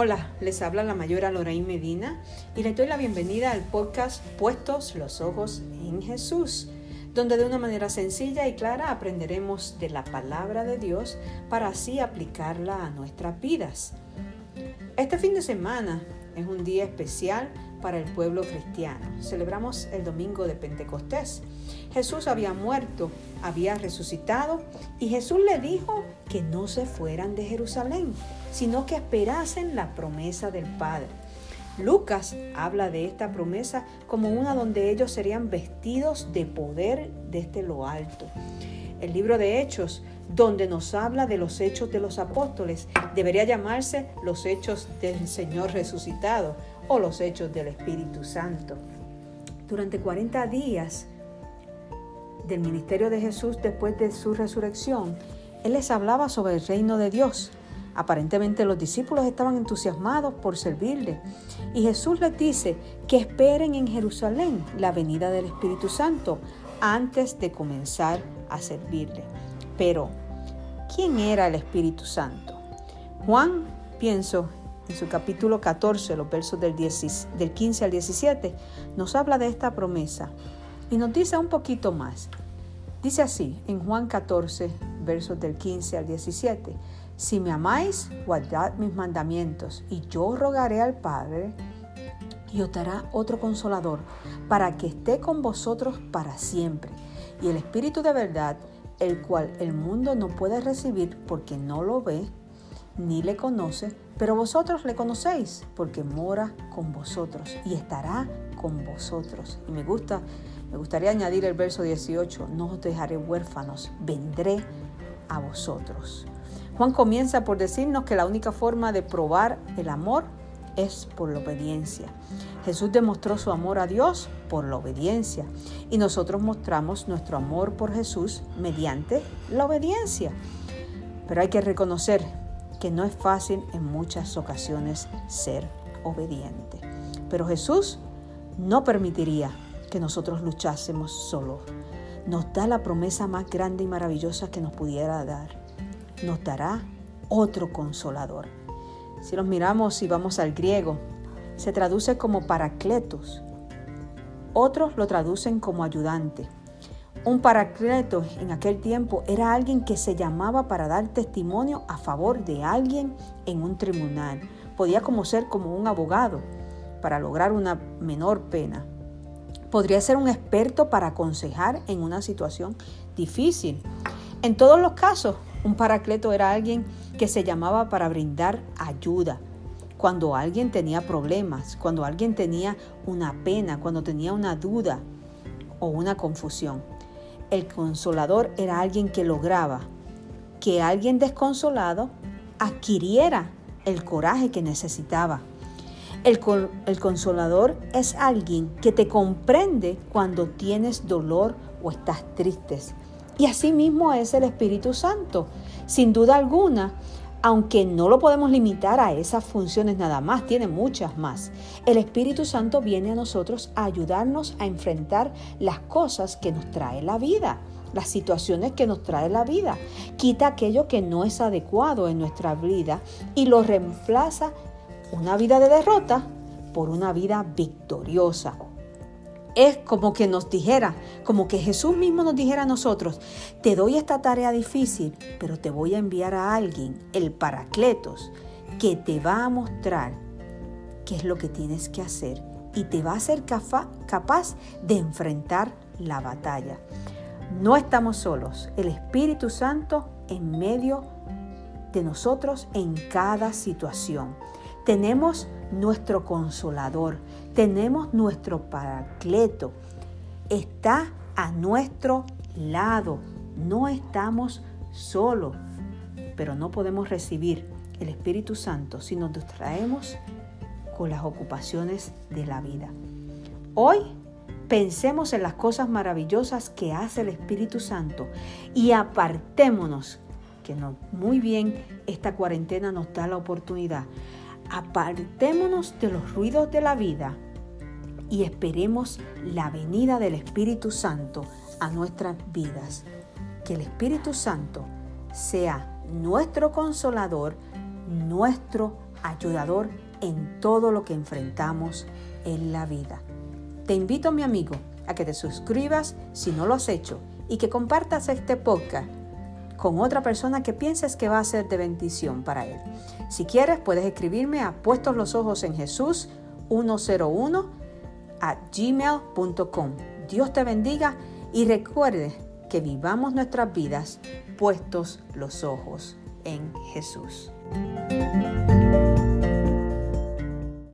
Hola, les habla la mayora Lorraine Medina y les doy la bienvenida al podcast Puestos los Ojos en Jesús, donde de una manera sencilla y clara aprenderemos de la palabra de Dios para así aplicarla a nuestras vidas. Este fin de semana es un día especial para el pueblo cristiano. Celebramos el domingo de Pentecostés. Jesús había muerto, había resucitado y Jesús le dijo que no se fueran de Jerusalén, sino que esperasen la promesa del Padre. Lucas habla de esta promesa como una donde ellos serían vestidos de poder desde lo alto. El libro de Hechos, donde nos habla de los hechos de los apóstoles, debería llamarse los hechos del Señor resucitado o los hechos del Espíritu Santo. Durante 40 días del ministerio de Jesús después de su resurrección, Él les hablaba sobre el reino de Dios. Aparentemente los discípulos estaban entusiasmados por servirle y Jesús les dice que esperen en Jerusalén la venida del Espíritu Santo antes de comenzar a servirle. Pero, ¿quién era el Espíritu Santo? Juan, pienso, en su capítulo 14, los versos del, 15 al 17, nos habla de esta promesa y nos dice un poquito más. Dice así, en Juan 14, versos del 15 al 17, si me amáis, guardad mis mandamientos, y yo rogaré al Padre, y os dará otro consolador, para que esté con vosotros para siempre. Y el Espíritu de verdad, el cual el mundo no puede recibir porque no lo ve, ni le conoce, pero vosotros le conocéis porque mora con vosotros y estará con vosotros. Y me gusta, me gustaría añadir el verso 18, no os dejaré huérfanos, vendré a vosotros. Juan comienza por decirnos que la única forma de probar el amor es por la obediencia. Jesús demostró su amor a Dios por la obediencia y nosotros mostramos nuestro amor por Jesús mediante la obediencia. Pero hay que reconocer que no es fácil en muchas ocasiones ser obediente. Pero Jesús no permitiría que nosotros luchásemos solos. Nos da la promesa más grande y maravillosa que nos pudiera dar. Nos dará otro consolador. Si nos miramos y vamos al griego, se traduce como paracletos. Otros lo traducen como ayudante. Un paracleto en aquel tiempo era alguien que se llamaba para dar testimonio a favor de alguien en un tribunal. Podía como ser como un abogado para lograr una menor pena. Podría ser un experto para aconsejar en una situación difícil. En todos los casos, un paracleto era alguien que se llamaba para brindar ayuda. Cuando alguien tenía problemas, cuando alguien tenía una pena, cuando tenía una duda o una confusión. El consolador era alguien que lograba que alguien desconsolado adquiriera el coraje que necesitaba. El, consolador es alguien que te comprende cuando tienes dolor o estás triste. Y así mismo es el Espíritu Santo. Sin duda alguna, aunque no lo podemos limitar a esas funciones nada más, tiene muchas más. El Espíritu Santo viene a nosotros a ayudarnos a enfrentar las cosas que nos trae la vida, las situaciones que nos trae la vida. Quita aquello que no es adecuado en nuestra vida y lo reemplaza una vida de derrota por una vida victoriosa es como que nos dijera, como que Jesús mismo nos dijera a nosotros, te doy esta tarea difícil, pero te voy a enviar a alguien, el Paracletos, que te va a mostrar qué es lo que tienes que hacer y te va a ser capaz de enfrentar la batalla. No estamos solos, el Espíritu Santo en medio de nosotros en cada situación. Tenemos nuestro consolador, tenemos nuestro paracleto, está a nuestro lado, no estamos solos, pero no podemos recibir el Espíritu Santo si nos distraemos con las ocupaciones de la vida. Hoy pensemos en las cosas maravillosas que hace el Espíritu Santo y apartémonos, que no, muy bien esta cuarentena nos da la oportunidad apartémonos de los ruidos de la vida y esperemos la venida del Espíritu Santo a nuestras vidas. Que el Espíritu Santo sea nuestro consolador, nuestro ayudador en todo lo que enfrentamos en la vida. Te invito, mi amigo, a que te suscribas si no lo has hecho y que compartas este podcast con otra persona que pienses que va a ser de bendición para él. Si quieres, puedes escribirme a puestos los ojos en Jesús 101 a gmail.com. Dios te bendiga y recuerde que vivamos nuestras vidas puestos los ojos en Jesús.